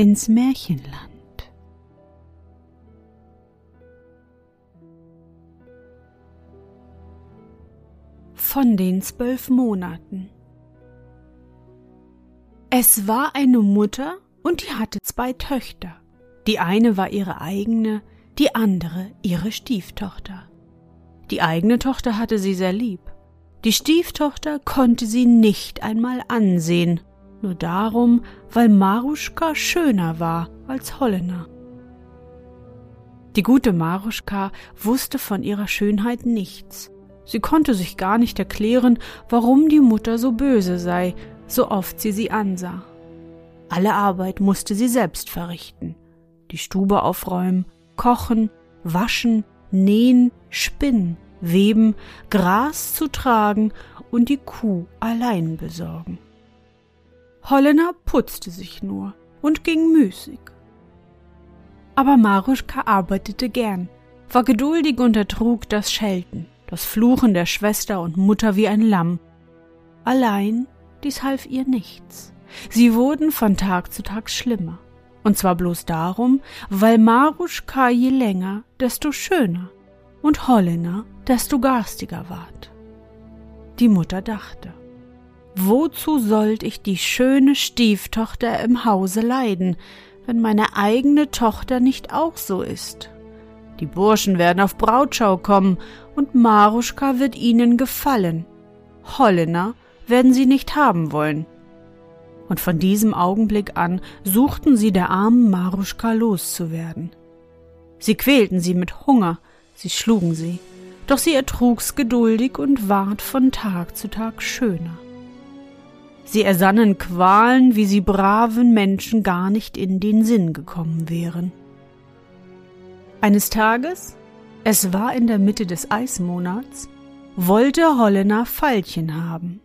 ins Märchenland. Von den zwölf Monaten. Es war eine Mutter und die hatte zwei Töchter. Die eine war ihre eigene, die andere ihre Stieftochter. Die eigene Tochter hatte sie sehr lieb. Die Stieftochter konnte sie nicht einmal ansehen, nur darum, weil Maruschka schöner war als Hollener. Die gute Maruschka wusste von ihrer Schönheit nichts. Sie konnte sich gar nicht erklären, warum die Mutter so böse sei, so oft sie sie ansah. Alle Arbeit musste sie selbst verrichten. Die Stube aufräumen, kochen, waschen, nähen, spinnen, weben, Gras zu tragen und die Kuh allein besorgen. Hollener putzte sich nur und ging müßig. Aber Maruschka arbeitete gern, war geduldig und ertrug das Schelten, das Fluchen der Schwester und Mutter wie ein Lamm. Allein dies half ihr nichts. Sie wurden von Tag zu Tag schlimmer. Und zwar bloß darum, weil Maruschka je länger, desto schöner und Hollener, desto garstiger ward. Die Mutter dachte, Wozu sollt ich die schöne Stieftochter im Hause leiden, wenn meine eigene Tochter nicht auch so ist? Die Burschen werden auf Brautschau kommen, und Maruschka wird ihnen gefallen. Hollener werden sie nicht haben wollen. Und von diesem Augenblick an suchten sie der armen Maruschka loszuwerden. Sie quälten sie mit Hunger, sie schlugen sie, doch sie ertrug's geduldig und ward von Tag zu Tag schöner. Sie ersannen Qualen, wie sie braven Menschen gar nicht in den Sinn gekommen wären. Eines Tages, es war in der Mitte des Eismonats, wollte Hollener Veilchen haben.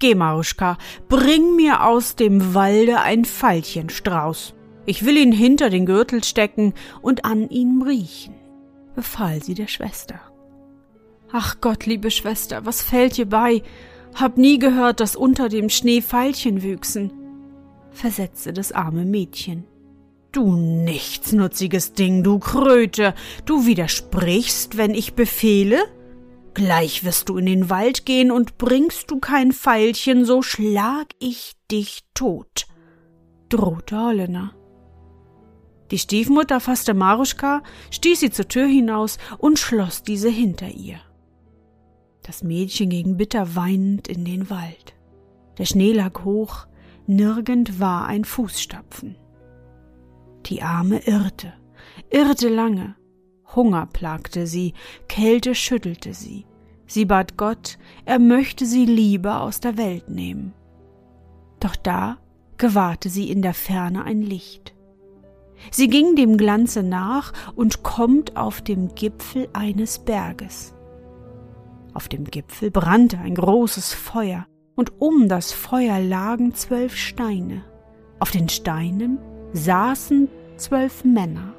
Geh, Maruschka, bring mir aus dem Walde ein Veilchenstrauß. Ich will ihn hinter den Gürtel stecken und an ihm riechen, befahl sie der Schwester. Ach Gott, liebe Schwester, was fällt dir bei? Hab nie gehört, dass unter dem Schnee Veilchen wüchsen, versetzte das arme Mädchen. Du nichtsnutziges Ding, du Kröte, du widersprichst, wenn ich befehle? Gleich wirst du in den Wald gehen und bringst du kein Veilchen, so schlag ich dich tot, drohte Hollener. Die Stiefmutter fasste Maruschka, stieß sie zur Tür hinaus und schloss diese hinter ihr. Das Mädchen ging bitter weinend in den Wald. Der Schnee lag hoch, nirgend war ein Fußstapfen. Die Arme irrte, irrte lange. Hunger plagte sie, Kälte schüttelte sie. Sie bat Gott, er möchte sie lieber aus der Welt nehmen. Doch da gewahrte sie in der Ferne ein Licht. Sie ging dem Glanze nach und kommt auf dem Gipfel eines Berges. Auf dem Gipfel brannte ein großes Feuer, und um das Feuer lagen zwölf Steine. Auf den Steinen saßen zwölf Männer.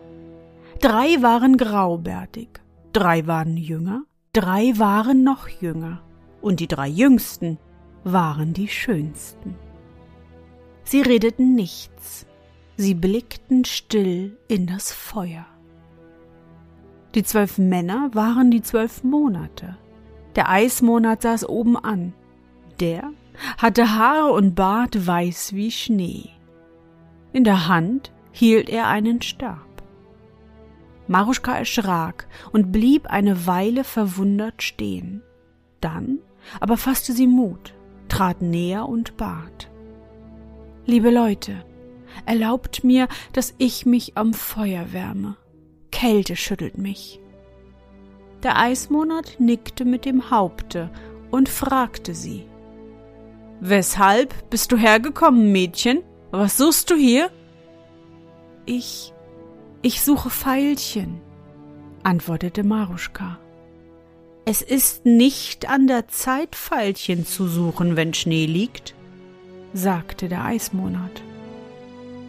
Drei waren graubärtig, drei waren jünger, drei waren noch jünger, und die drei jüngsten waren die schönsten. Sie redeten nichts, sie blickten still in das Feuer. Die zwölf Männer waren die zwölf Monate, der Eismonat saß oben an. Der hatte Haare und Bart weiß wie Schnee. In der Hand hielt er einen Stab. Maruschka erschrak und blieb eine Weile verwundert stehen. Dann aber fasste sie Mut, trat näher und bat. Liebe Leute, erlaubt mir, dass ich mich am Feuer wärme. Kälte schüttelt mich. Der Eismonat nickte mit dem Haupte und fragte sie. Weshalb bist du hergekommen, Mädchen? Was suchst du hier? Ich, ich suche Veilchen, antwortete Maruschka. Es ist nicht an der Zeit, Veilchen zu suchen, wenn Schnee liegt, sagte der Eismonat.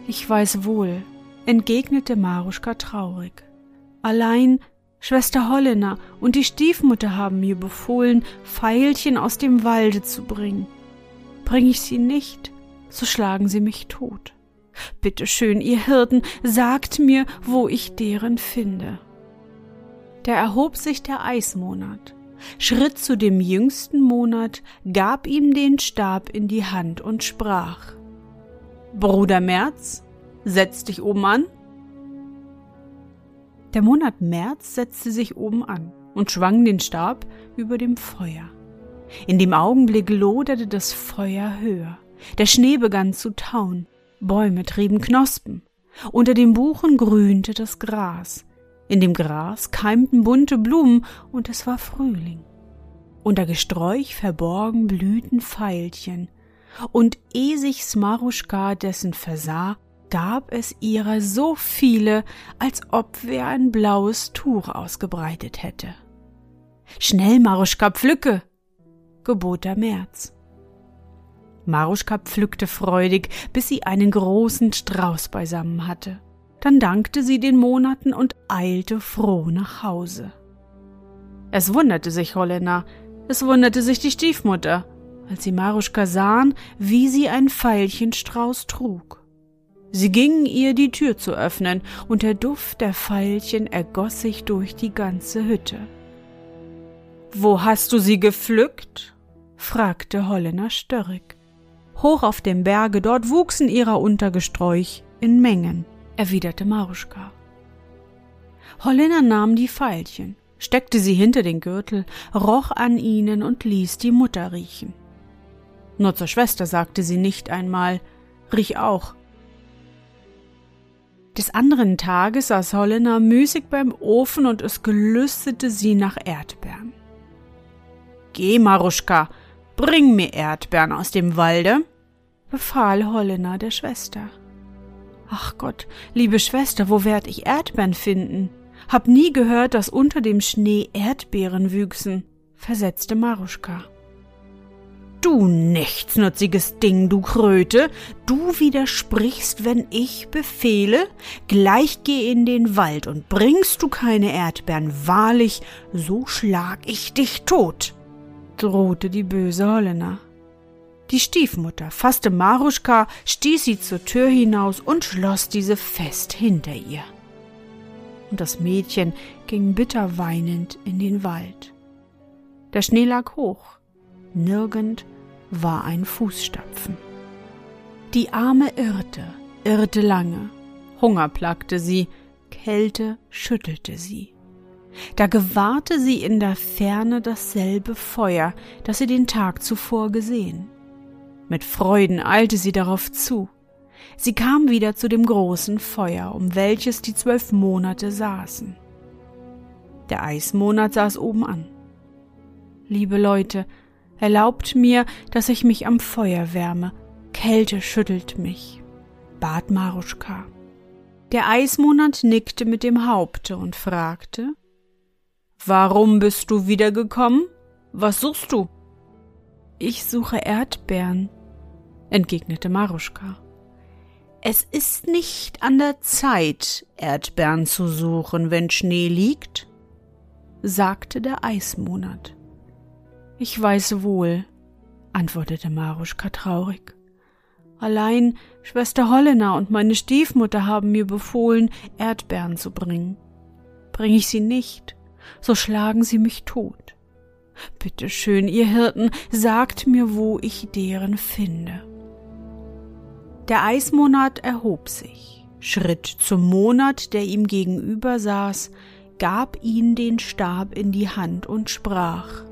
Ich weiß wohl, entgegnete Maruschka traurig. Allein Schwester Hollener und die Stiefmutter haben mir befohlen, Veilchen aus dem Walde zu bringen. Bring ich sie nicht, so schlagen sie mich tot. Bitte schön, ihr Hirten, sagt mir, wo ich deren finde. Da erhob sich der Eismonat, schritt zu dem jüngsten Monat, gab ihm den Stab in die Hand und sprach Bruder März, setz dich oben an. Der Monat März setzte sich oben an und schwang den Stab über dem Feuer. In dem Augenblick loderte das Feuer höher. Der Schnee begann zu tauen. Bäume trieben Knospen. Unter den Buchen grünte das Gras. In dem Gras keimten bunte Blumen und es war Frühling. Unter Gesträuch verborgen blühten Veilchen. Und eh sich Smaruschka dessen versah, gab es ihrer so viele, als ob wer ein blaues Tuch ausgebreitet hätte. Schnell, Maruschka, pflücke! gebot der März. Maruschka pflückte freudig, bis sie einen großen Strauß beisammen hatte. Dann dankte sie den Monaten und eilte froh nach Hause. Es wunderte sich Holländer, es wunderte sich die Stiefmutter, als sie Maruschka sahen, wie sie ein Veilchenstrauß trug. Sie gingen ihr die Tür zu öffnen, und der Duft der Veilchen ergoss sich durch die ganze Hütte. Wo hast du sie gepflückt? fragte Holländer störrig. Hoch auf dem Berge, dort wuchsen ihrer Untergesträuch in Mengen, erwiderte Maruschka. Holländer nahm die Veilchen, steckte sie hinter den Gürtel, roch an ihnen und ließ die Mutter riechen. Nur zur Schwester sagte sie nicht einmal, riech auch. Des anderen Tages saß Holländer müßig beim Ofen und es gelüstete sie nach Erdbeeren. Geh, Maruschka, bring mir Erdbeeren aus dem Walde, befahl Holländer der Schwester. Ach Gott, liebe Schwester, wo werd ich Erdbeeren finden? Hab nie gehört, dass unter dem Schnee Erdbeeren wüchsen, versetzte Maruschka. Du nichtsnutziges Ding, du Kröte, du widersprichst, wenn ich befehle, gleich geh in den Wald und bringst du keine Erdbeeren, wahrlich, so schlag ich dich tot, drohte die böse Holländer. Die Stiefmutter fasste Maruschka, stieß sie zur Tür hinaus und schloss diese fest hinter ihr. Und das Mädchen ging bitter weinend in den Wald. Der Schnee lag hoch, nirgend war ein Fußstapfen. Die Arme irrte, irrte lange, Hunger plagte sie, Kälte schüttelte sie. Da gewahrte sie in der Ferne dasselbe Feuer, das sie den Tag zuvor gesehen. Mit Freuden eilte sie darauf zu. Sie kam wieder zu dem großen Feuer, um welches die zwölf Monate saßen. Der Eismonat saß oben an. Liebe Leute, erlaubt mir, dass ich mich am Feuer wärme. Kälte schüttelt mich, bat Maruschka. Der Eismonat nickte mit dem Haupte und fragte, Warum bist du wiedergekommen? Was suchst du? Ich suche Erdbeeren, entgegnete Maruschka. Es ist nicht an der Zeit, Erdbeeren zu suchen, wenn Schnee liegt, sagte der Eismonat. Ich weiß wohl, antwortete Maruschka traurig. Allein Schwester Hollener und meine Stiefmutter haben mir befohlen, Erdbeeren zu bringen. Bring ich sie nicht, so schlagen sie mich tot. Bitte schön, ihr Hirten, sagt mir, wo ich deren finde. Der Eismonat erhob sich, schritt zum Monat, der ihm gegenüber saß, gab ihn den Stab in die Hand und sprach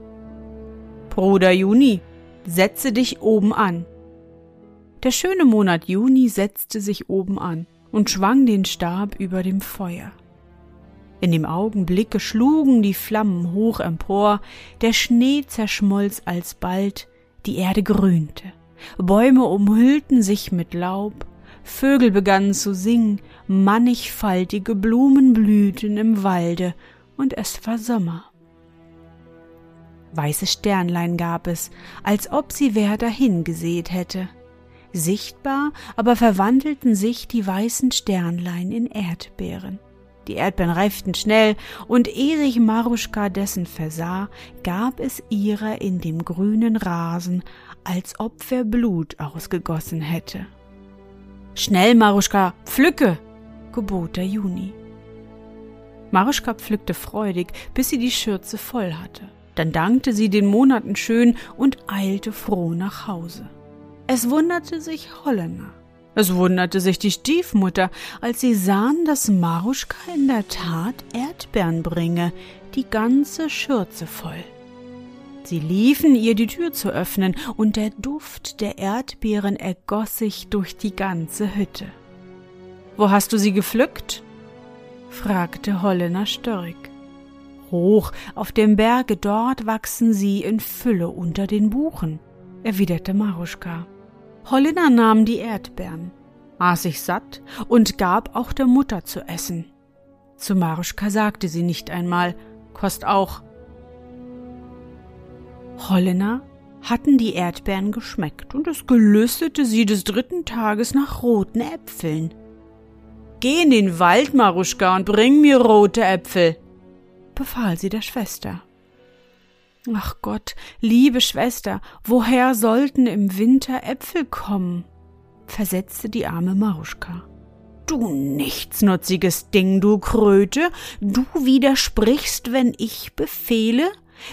Bruder Juni, setze dich oben an. Der schöne Monat Juni setzte sich oben an und schwang den Stab über dem Feuer. In dem Augenblicke schlugen die Flammen hoch empor, der Schnee zerschmolz alsbald, die Erde grünte, Bäume umhüllten sich mit Laub, Vögel begannen zu singen, mannigfaltige Blumen blühten im Walde, und es war Sommer. Weiße Sternlein gab es, als ob sie wer dahingesät hätte. Sichtbar aber verwandelten sich die weißen Sternlein in Erdbeeren. Die Erdbeeren reiften schnell, und ehe sich Maruschka dessen versah, gab es ihrer in dem grünen Rasen, als ob wer Blut ausgegossen hätte. Schnell, Maruschka, pflücke, gebot der Juni. Maruschka pflückte freudig, bis sie die Schürze voll hatte. Dann dankte sie den Monaten schön und eilte froh nach Hause. Es wunderte sich Holländer. Es wunderte sich die Stiefmutter, als sie sahen, dass Maruschka in der Tat Erdbeeren bringe, die ganze Schürze voll. Sie liefen, ihr die Tür zu öffnen, und der Duft der Erdbeeren ergoss sich durch die ganze Hütte. Wo hast du sie gepflückt? fragte Holländer Störrig. Hoch auf dem Berge, dort wachsen sie in Fülle unter den Buchen, erwiderte Maruschka. Holländer nahm die Erdbeeren, aß sich satt und gab auch der Mutter zu essen. Zu Maruschka sagte sie nicht einmal, kost auch. Holländer hatten die Erdbeeren geschmeckt und es gelüstete sie des dritten Tages nach roten Äpfeln. Geh in den Wald, Maruschka, und bring mir rote Äpfel, befahl sie der Schwester. Ach Gott, liebe Schwester, woher sollten im Winter Äpfel kommen? versetzte die arme Maruschka. Du nichtsnutziges Ding, du Kröte, du widersprichst, wenn ich befehle?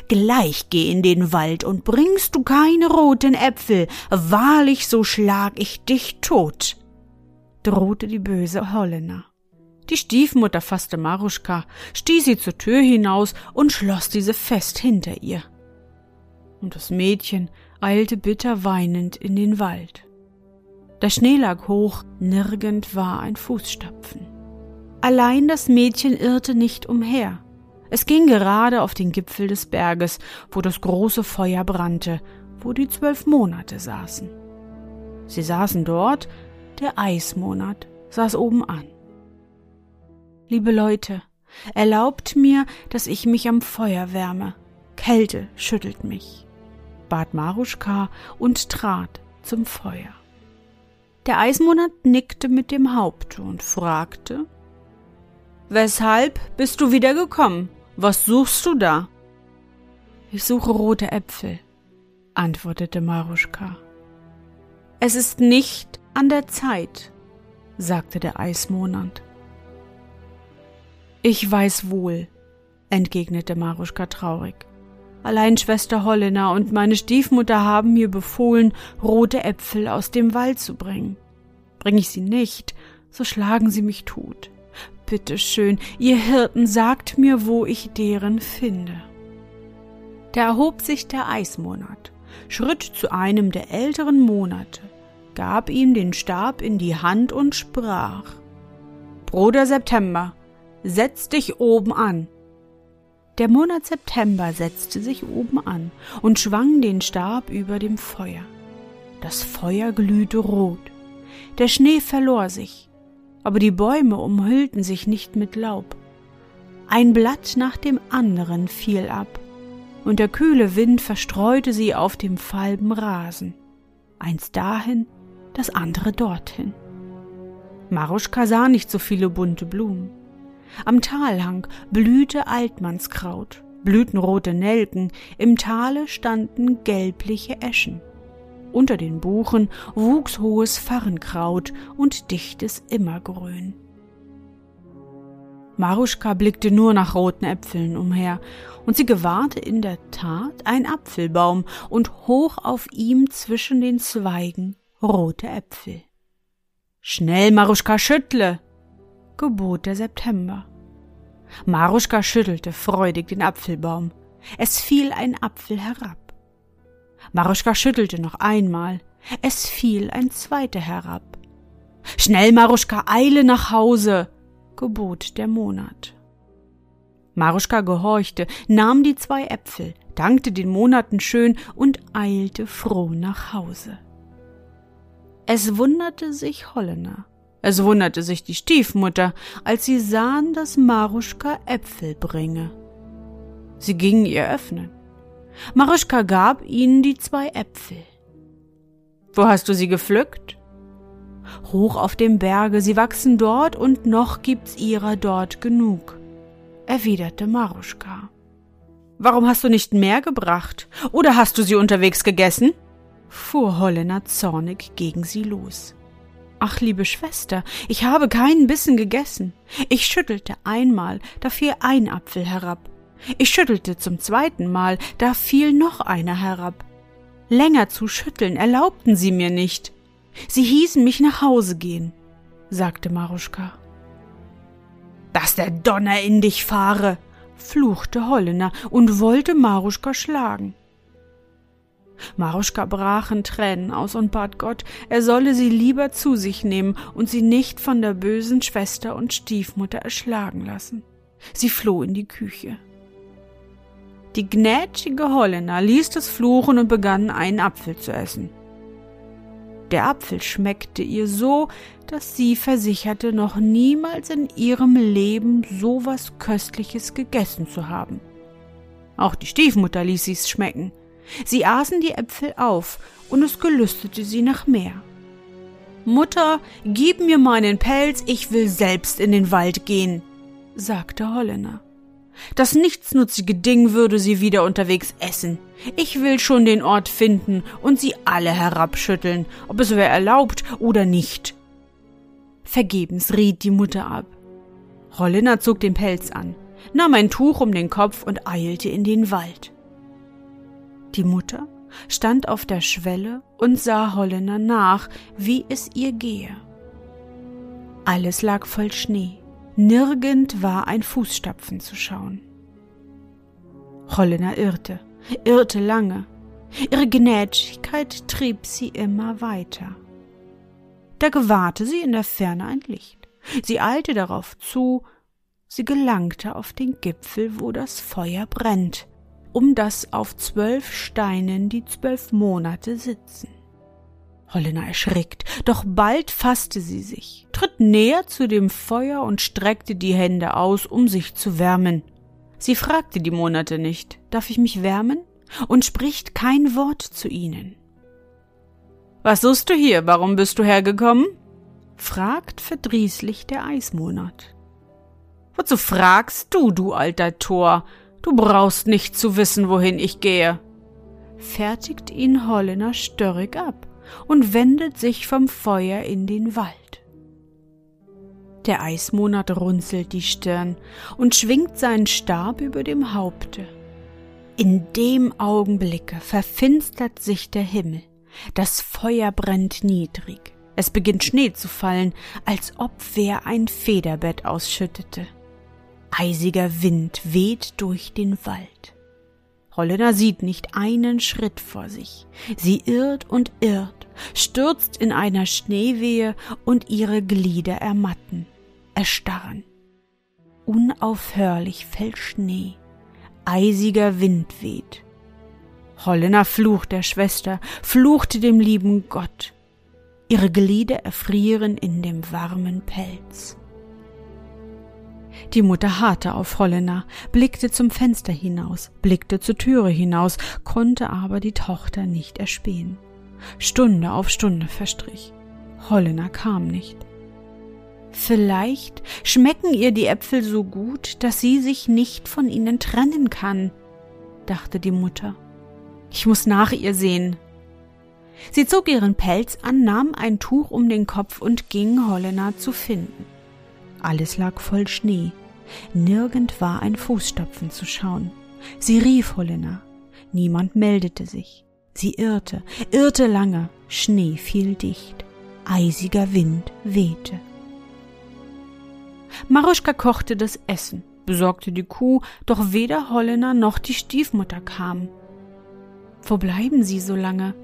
Gleich geh in den Wald und bringst du keine roten Äpfel, wahrlich so schlag ich dich tot, drohte die böse Holländer. Die Stiefmutter fasste Maruschka, stieß sie zur Tür hinaus und schloss diese fest hinter ihr. Und das Mädchen eilte bitter weinend in den Wald. Der Schnee lag hoch, nirgend war ein Fußstapfen. Allein das Mädchen irrte nicht umher. Es ging gerade auf den Gipfel des Berges, wo das große Feuer brannte, wo die zwölf Monate saßen. Sie saßen dort, der Eismonat saß oben an. Liebe Leute, erlaubt mir, dass ich mich am Feuer wärme. Kälte schüttelt mich, bat Maruschka und trat zum Feuer. Der Eismonat nickte mit dem Haupt und fragte Weshalb bist du wieder gekommen? Was suchst du da? Ich suche rote Äpfel, antwortete Maruschka. Es ist nicht an der Zeit, sagte der Eismonat. Ich weiß wohl, entgegnete Maruschka traurig. Allein Schwester Holländer und meine Stiefmutter haben mir befohlen, rote Äpfel aus dem Wald zu bringen. Bring ich sie nicht, so schlagen sie mich tot. Bitte schön, ihr Hirten, sagt mir, wo ich deren finde. Da erhob sich der Eismonat, schritt zu einem der älteren Monate, gab ihm den Stab in die Hand und sprach Bruder September, Setz dich oben an. Der Monat September setzte sich oben an und schwang den Stab über dem Feuer. Das Feuer glühte rot. Der Schnee verlor sich, aber die Bäume umhüllten sich nicht mit Laub. Ein Blatt nach dem anderen fiel ab, und der kühle Wind verstreute sie auf dem falben Rasen, eins dahin, das andere dorthin. Maruschka sah nicht so viele bunte Blumen. Am Talhang blühte Altmannskraut, blühten rote Nelken, im Tale standen gelbliche Eschen. Unter den Buchen wuchs hohes Farrenkraut und dichtes Immergrün. Maruschka blickte nur nach roten Äpfeln umher, und sie gewahrte in der Tat ein Apfelbaum und hoch auf ihm zwischen den Zweigen rote Äpfel. Schnell, Maruschka, schüttle, gebot der September. Maruschka schüttelte freudig den Apfelbaum. Es fiel ein Apfel herab. Maruschka schüttelte noch einmal. Es fiel ein zweiter herab. Schnell, Maruschka, eile nach Hause, gebot der Monat. Maruschka gehorchte, nahm die zwei Äpfel, dankte den Monaten schön und eilte froh nach Hause. Es wunderte sich Hollener. Es wunderte sich die Stiefmutter, als sie sahen, dass Maruschka Äpfel bringe. Sie gingen ihr öffnen. Maruschka gab ihnen die zwei Äpfel. Wo hast du sie gepflückt? Hoch auf dem Berge, sie wachsen dort und noch gibt's ihrer dort genug, erwiderte Maruschka. Warum hast du nicht mehr gebracht? Oder hast du sie unterwegs gegessen? fuhr Hollener zornig gegen sie los. Ach, liebe Schwester, ich habe keinen Bissen gegessen. Ich schüttelte einmal, da fiel ein Apfel herab. Ich schüttelte zum zweiten Mal, da fiel noch einer herab. Länger zu schütteln erlaubten sie mir nicht. Sie hießen mich nach Hause gehen, sagte Maruschka. Dass der Donner in dich fahre, fluchte Hollener und wollte Maruschka schlagen. Maruschka brach in Tränen aus und bat Gott, er solle sie lieber zu sich nehmen und sie nicht von der bösen Schwester und Stiefmutter erschlagen lassen. Sie floh in die Küche. Die gnädige Holländer ließ das fluchen und begann einen Apfel zu essen. Der Apfel schmeckte ihr so, dass sie versicherte, noch niemals in ihrem Leben so was Köstliches gegessen zu haben. Auch die Stiefmutter ließ sie's schmecken. Sie aßen die Äpfel auf, und es gelüstete sie nach mehr. Mutter, gib mir meinen Pelz, ich will selbst in den Wald gehen, sagte Holländer. Das nichtsnutzige Ding würde sie wieder unterwegs essen. Ich will schon den Ort finden und sie alle herabschütteln, ob es wer erlaubt oder nicht. Vergebens riet die Mutter ab. Holländer zog den Pelz an, nahm ein Tuch um den Kopf und eilte in den Wald. Die Mutter stand auf der Schwelle und sah Holländer nach, wie es ihr gehe. Alles lag voll Schnee. Nirgend war ein Fußstapfen zu schauen. Holländer irrte, irrte lange. Ihre Gnädigkeit trieb sie immer weiter. Da gewahrte sie in der Ferne ein Licht. Sie eilte darauf zu, sie gelangte auf den Gipfel, wo das Feuer brennt, um das auf zwölf Steinen die zwölf Monate sitzen. Holländer erschrickt, doch bald fasste sie sich, tritt näher zu dem Feuer und streckte die Hände aus, um sich zu wärmen. Sie fragte die Monate nicht, darf ich mich wärmen? und spricht kein Wort zu ihnen. Was suchst du hier? Warum bist du hergekommen? fragt verdrießlich der Eismonat. Wozu fragst du, du alter Tor? Du brauchst nicht zu wissen, wohin ich gehe. Fertigt ihn Holländer störrig ab und wendet sich vom Feuer in den Wald. Der Eismonat runzelt die Stirn und schwingt seinen Stab über dem Haupte. In dem Augenblicke verfinstert sich der Himmel, das Feuer brennt niedrig, es beginnt Schnee zu fallen, als ob wer ein Federbett ausschüttete. Eisiger Wind weht durch den Wald. Holländer sieht nicht einen Schritt vor sich. Sie irrt und irrt, stürzt in einer Schneewehe und ihre Glieder ermatten, erstarren. Unaufhörlich fällt Schnee, eisiger Wind weht. Holländer flucht der Schwester, flucht dem lieben Gott. Ihre Glieder erfrieren in dem warmen Pelz. Die Mutter harrte auf Holländer, blickte zum Fenster hinaus, blickte zur Türe hinaus, konnte aber die Tochter nicht erspähen. Stunde auf Stunde verstrich. Holländer kam nicht. Vielleicht schmecken ihr die Äpfel so gut, dass sie sich nicht von ihnen trennen kann, dachte die Mutter. Ich muss nach ihr sehen. Sie zog ihren Pelz an, nahm ein Tuch um den Kopf und ging Holländer zu finden. Alles lag voll Schnee. Nirgend war ein Fußstapfen zu schauen. Sie rief Helena. Niemand meldete sich. Sie irrte, irrte lange. Schnee fiel dicht. Eisiger Wind wehte. Maruschka kochte das Essen, besorgte die Kuh, doch weder Holländer noch die Stiefmutter kamen. Wo bleiben sie so lange?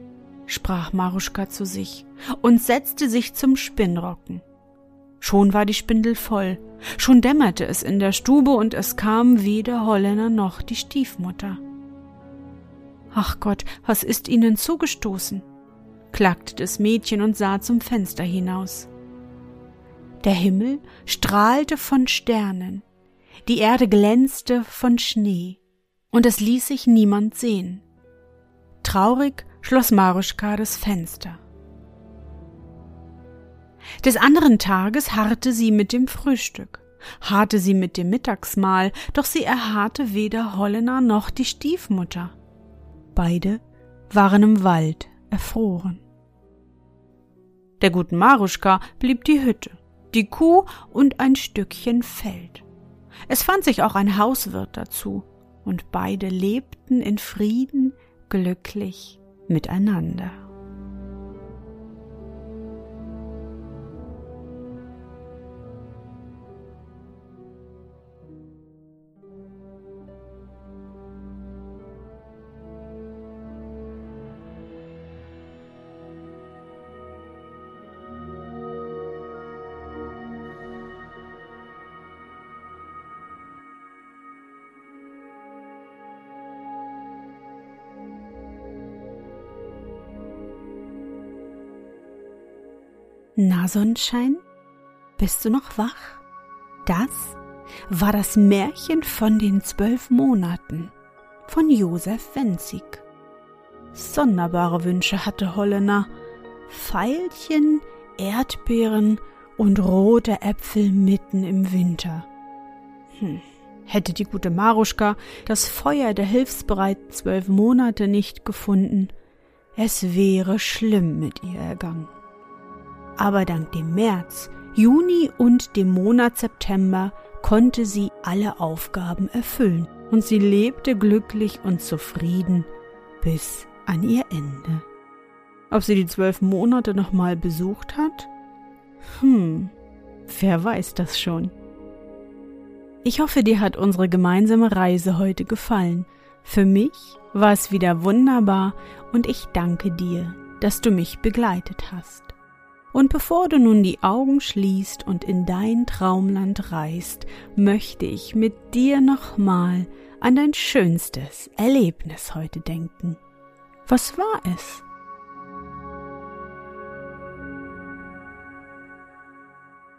sprach Maruschka zu sich und setzte sich zum Spinnrocken. Schon war die Spindel voll, schon dämmerte es in der Stube und es kam weder Holländer noch die Stiefmutter. Ach Gott, was ist ihnen zugestoßen? klagte das Mädchen und sah zum Fenster hinaus. Der Himmel strahlte von Sternen, die Erde glänzte von Schnee, und es ließ sich niemand sehen. Traurig schloss Maruschka das Fenster. Des anderen Tages harrte sie mit dem Frühstück, harrte sie mit dem Mittagsmahl, doch sie erharrte weder Hollener noch die Stiefmutter. Beide waren im Wald erfroren. Der guten Maruschka blieb die Hütte, die Kuh und ein Stückchen Feld. Es fand sich auch ein Hauswirt dazu, und beide lebten in Frieden glücklich miteinander. Na, Sonnenschein, bist du noch wach? Das war das Märchen von den zwölf Monaten von Josef Wenzig. Sonderbare Wünsche hatte Hollener. Veilchen, Erdbeeren und rote Äpfel mitten im Winter. Hm. Hätte die gute Maruschka das Feuer der hilfsbereiten zwölf Monate nicht gefunden, es wäre schlimm mit ihr ergangen. Aber dank dem März, Juni und dem Monat September konnte sie alle Aufgaben erfüllen und sie lebte glücklich und zufrieden bis an ihr Ende. Ob sie die zwölf Monate nochmal besucht hat? Hm, wer weiß das schon. Ich hoffe, dir hat unsere gemeinsame Reise heute gefallen. Für mich war es wieder wunderbar und ich danke dir, dass du mich begleitet hast. Und bevor du nun die Augen schließt und in dein Traumland reist, möchte ich mit dir nochmal an dein schönstes Erlebnis heute denken. Was war es?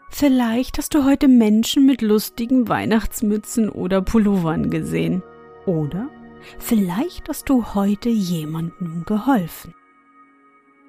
Vielleicht hast du heute Menschen mit lustigen Weihnachtsmützen oder Pullovern gesehen. Oder vielleicht hast du heute jemandem geholfen.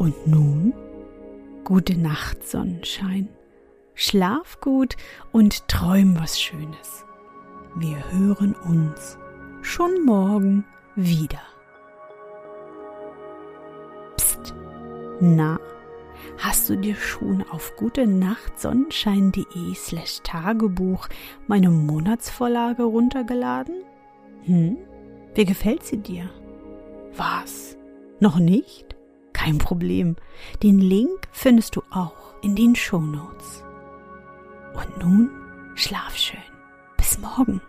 Und nun? Gute Nacht, Sonnenschein. Schlaf gut und träum was Schönes. Wir hören uns schon morgen wieder. Psst. Na, hast du dir schon auf gute Nacht Sonnenschein.de slash Tagebuch meine Monatsvorlage runtergeladen? Hm? Wie gefällt sie dir? Was? Noch nicht? Kein Problem. Den Link findest du auch in den Show Notes. Und nun schlaf schön. Bis morgen.